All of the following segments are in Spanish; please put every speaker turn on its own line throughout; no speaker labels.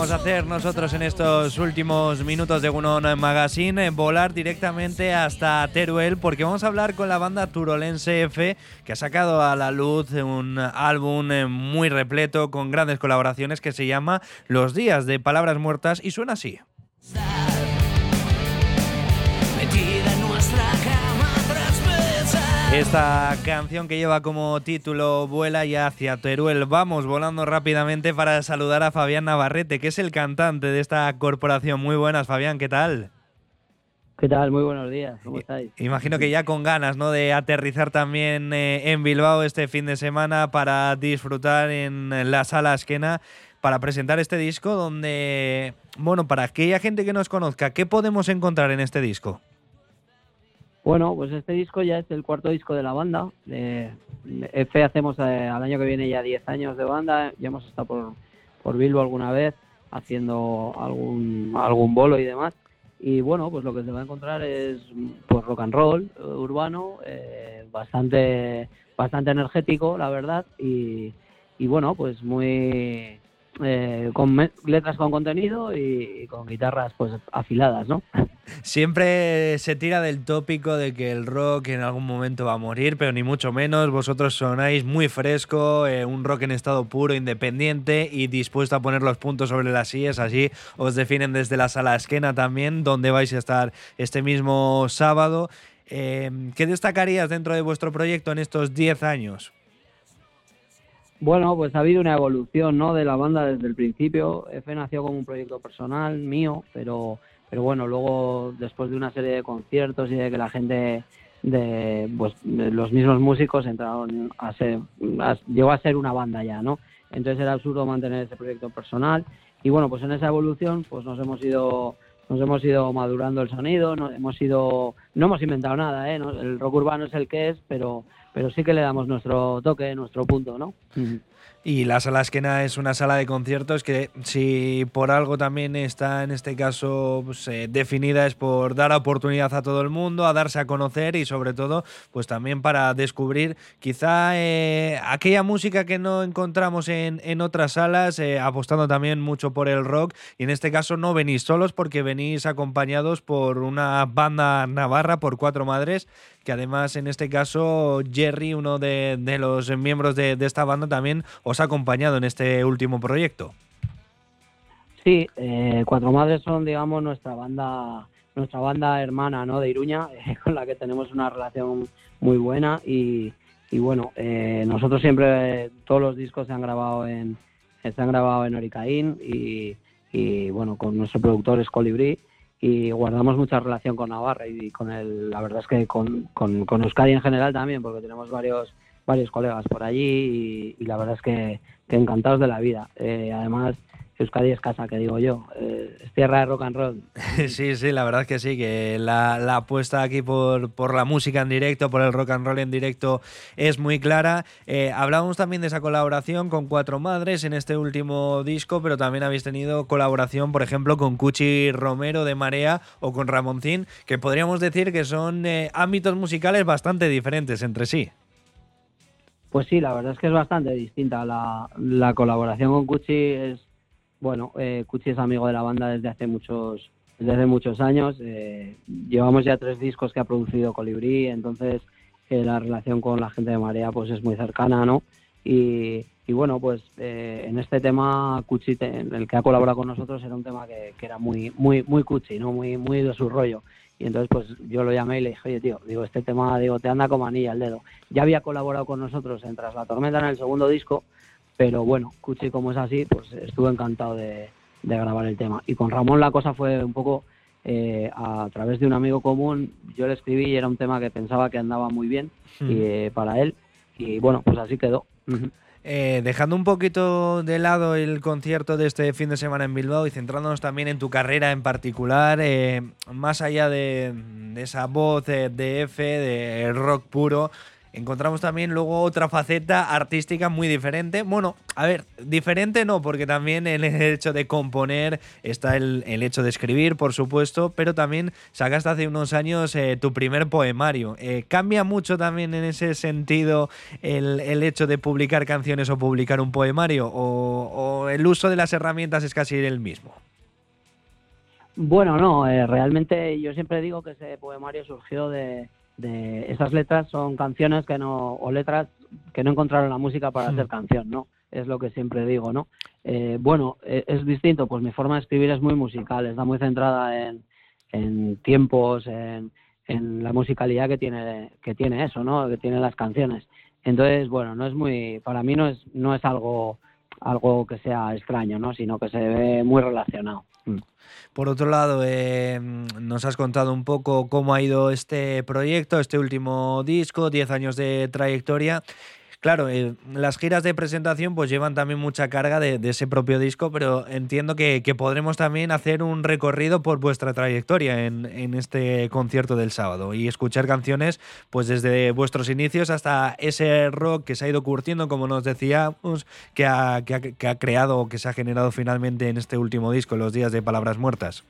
vamos a hacer nosotros en estos últimos minutos de Unon Magazine, eh, volar directamente hasta Teruel, porque vamos a hablar con la banda turolense F, que ha sacado a la luz un álbum eh, muy repleto con grandes colaboraciones que se llama Los Días de Palabras Muertas y suena así. Esta canción que lleva como título Vuela ya hacia Teruel. Vamos volando rápidamente para saludar a Fabián Navarrete, que es el cantante de esta corporación. Muy buenas, Fabián, ¿qué tal?
¿Qué tal? Muy buenos días, ¿cómo estáis?
Imagino que ya con ganas, ¿no? De aterrizar también eh, en Bilbao este fin de semana para disfrutar en la sala esquena para presentar este disco donde, bueno, para aquella gente que nos conozca, ¿qué podemos encontrar en este disco?
Bueno, pues este disco ya es el cuarto disco de la banda. Eh, F hacemos eh, al año que viene ya 10 años de banda. Ya hemos estado por, por Bilbo alguna vez haciendo algún, algún bolo y demás. Y bueno, pues lo que se va a encontrar es pues rock and roll eh, urbano, eh, bastante, bastante energético, la verdad. Y, y bueno, pues muy eh, con letras con contenido y, con guitarras pues afiladas, ¿no?
Siempre se tira del tópico de que el rock en algún momento va a morir, pero ni mucho menos. Vosotros sonáis muy fresco, eh, un rock en estado puro, independiente y dispuesto a poner los puntos sobre las sillas. Así os definen desde la sala esquena también, donde vais a estar este mismo sábado. Eh, ¿Qué destacarías dentro de vuestro proyecto en estos 10 años?
Bueno, pues ha habido una evolución ¿no? de la banda desde el principio. F nació como un proyecto personal mío, pero, pero bueno, luego después de una serie de conciertos y de que la gente de pues los mismos músicos entraron a ser llegó a ser una banda ya, ¿no? Entonces era absurdo mantener ese proyecto personal y bueno, pues en esa evolución pues nos hemos ido nos hemos ido madurando el sonido, no hemos ido no hemos inventado nada, ¿eh? El rock urbano es el que es, pero pero sí que le damos nuestro toque, nuestro punto, ¿no?
Y la sala esquena es una sala de conciertos que si por algo también está en este caso pues, eh, definida es por dar oportunidad a todo el mundo, a darse a conocer y sobre todo pues también para descubrir quizá eh, aquella música que no encontramos en, en otras salas, eh, apostando también mucho por el rock y en este caso no venís solos porque venís acompañados por una banda por cuatro madres que además en este caso Jerry, uno de, los miembros de, esta banda, también os ha acompañado en este último proyecto.
Sí, eh, Cuatro Madres son, digamos, nuestra banda nuestra banda hermana ¿no? de Iruña, eh, con la que tenemos una relación muy buena y, bueno, eh, nosotros siempre, todos los discos se han grabado en, se han grabado en Oricaín y, y bueno, con nuestro productor es Colibrí y guardamos mucha relación con Navarra y con el, la verdad es que con, con, con Euskadi en general también, porque tenemos varios varios colegas por allí y, la verdad es que, encantados de la vida. Eh, además, Euskadi es casa, que digo yo. Eh, es tierra de rock and roll.
Sí, sí, la verdad es que sí, que la, apuesta aquí por, por, la música en directo, por el rock and roll en directo es muy clara. Eh, hablábamos también de esa colaboración con Cuatro Madres en este último disco, pero también habéis tenido colaboración, por ejemplo, con Cuchi Romero de Marea o con Ramoncín, que podríamos decir que son eh, ámbitos musicales bastante diferentes entre sí.
Pues sí, la verdad es que es bastante distinta. La, la colaboración con Cuchi es bueno, eh, Cuchi es amigo de la banda desde hace muchos, desde muchos años. Eh, llevamos ya tres discos que ha producido Colibrí, entonces eh, la relación con la gente de Marea pues es muy cercana, ¿no? Y, bueno, pues eh, en este tema Cuchi, el que ha colaborado con nosotros, era un tema que, era muy, muy, muy Cuchi, ¿no? Muy, muy de su rollo. Y entonces pues yo lo llamé y le dije, oye tío, digo, este tema, digo, te anda como anilla el dedo. Ya había colaborado con nosotros en Tras la Tormenta en el segundo disco, pero bueno, Cuchi como es así, pues estuve encantado de, grabar el tema. Y con Ramón la cosa fue un poco eh, a través de un amigo común, yo le escribí y era un tema que pensaba que andaba muy bien y, hmm. eh, para él. Y bueno, pues así quedó.
Eh, dejando un poquito de lado el concierto de este fin de semana en Bilbao y centrándonos también en tu carrera en particular, más allá de, esa voz de F, de rock puro, encontramos también luego otra faceta artística muy diferente. Bueno, a ver, diferente no, porque también el hecho de componer está el, hecho de escribir, por supuesto, pero también sacaste hace unos años eh, tu primer poemario. Eh, ¿Cambia mucho también en ese sentido el, hecho de publicar canciones o publicar un poemario? ¿O, el uso de las herramientas es casi el mismo?
Bueno, no, eh, realmente yo siempre digo que ese poemario surgió de de esas letras son canciones que no o letras que no encontraron la música para hacer canción, ¿no? Es lo que siempre digo, ¿no? Eh, bueno, e, es distinto, pues mi forma de escribir es muy musical, está muy centrada en, en tiempos, en, en, la musicalidad que tiene que tiene eso, ¿no? Que tiene las canciones. Entonces, bueno, no es muy, para mí no es no es algo algo que sea extraño, ¿no? Sino que se ve muy relacionado. Mm.
Por otro lado, eh, nos has contado un poco cómo ha ido este proyecto, este último disco, 10 años de trayectoria. Claro, eh, las giras de presentación pues llevan también mucha carga de, ese propio disco, pero entiendo que, podremos también hacer un recorrido por vuestra trayectoria en, este concierto del sábado y escuchar canciones pues desde vuestros inicios hasta ese rock que se ha ido curtiendo, como nos decíamos, que ha, que ha, creado o que se ha generado finalmente en este último disco, Los Días de Palabras Muertas.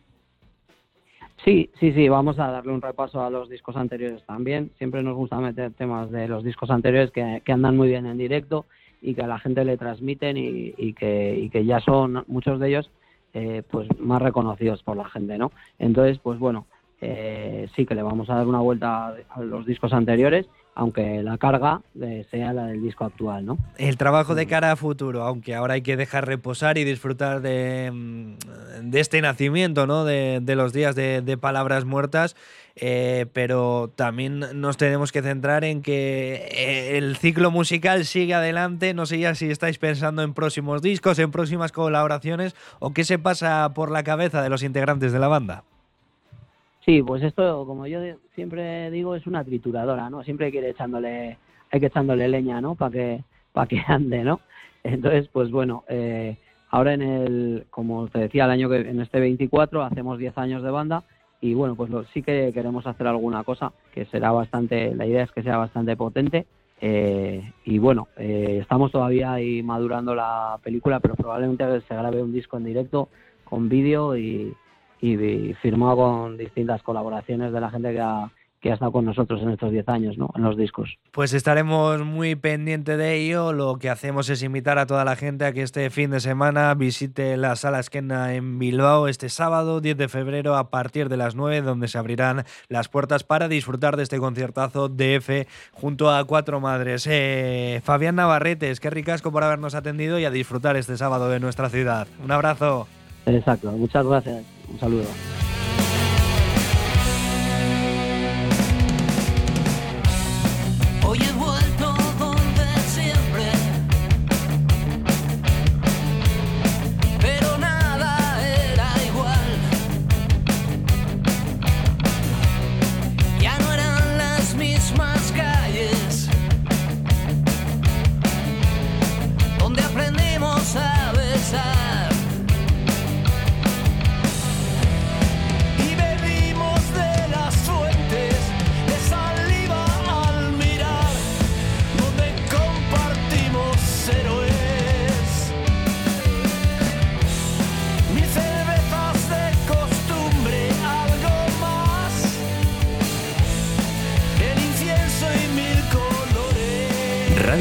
Sí, sí, sí, vamos a darle un repaso a los discos anteriores también. Siempre nos gusta meter temas de los discos anteriores que, andan muy bien en directo y que a la gente le transmiten y, que, y que ya son muchos de ellos eh, pues más reconocidos por la gente, ¿no? Entonces, pues bueno, eh, sí que le vamos a dar una vuelta a los discos anteriores aunque la carga eh, sea la del disco actual, ¿no?
El trabajo de cara a futuro, aunque ahora hay que dejar reposar y disfrutar de, mm, este nacimiento, ¿no? De, los días de, palabras muertas, eh, pero también nos tenemos que centrar en que eh, el ciclo musical sigue adelante. No sé ya si estáis pensando en próximos discos, en próximas colaboraciones o qué se pasa por la cabeza de los integrantes de la banda.
Sí, pues esto, como yo siempre digo, es una trituradora, ¿no? Siempre hay que ir echándole, hay que echándole leña, ¿no? Para que, para que ande, ¿no? Entonces, pues bueno, eh, ahora en el, como te decía, el año que en este 24 hacemos 10 años de banda y bueno, pues sí que queremos hacer alguna cosa que será bastante, la idea es que sea bastante potente eh, y bueno, eh, estamos todavía ahí madurando la película, pero probablemente se grabe un disco en directo con vídeo y, y, firmado con distintas colaboraciones de la gente que ha, que ha estado con nosotros en estos 10 años, ¿no? En los discos.
Pues estaremos muy pendientes de ello. Lo que hacemos es invitar a toda la gente a que este fin de semana visite la Sala Esquena en Bilbao este sábado, 10 de febrero, a partir de las 9, donde se abrirán las puertas para disfrutar de este conciertazo DF junto a Cuatro Madres. Eh, Fabián Navarrete, es que ricasco por habernos atendido y a disfrutar este sábado de nuestra ciudad. Un abrazo.
Exacto, muchas gracias. Un saludo.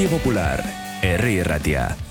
Popular, Herri Ratia.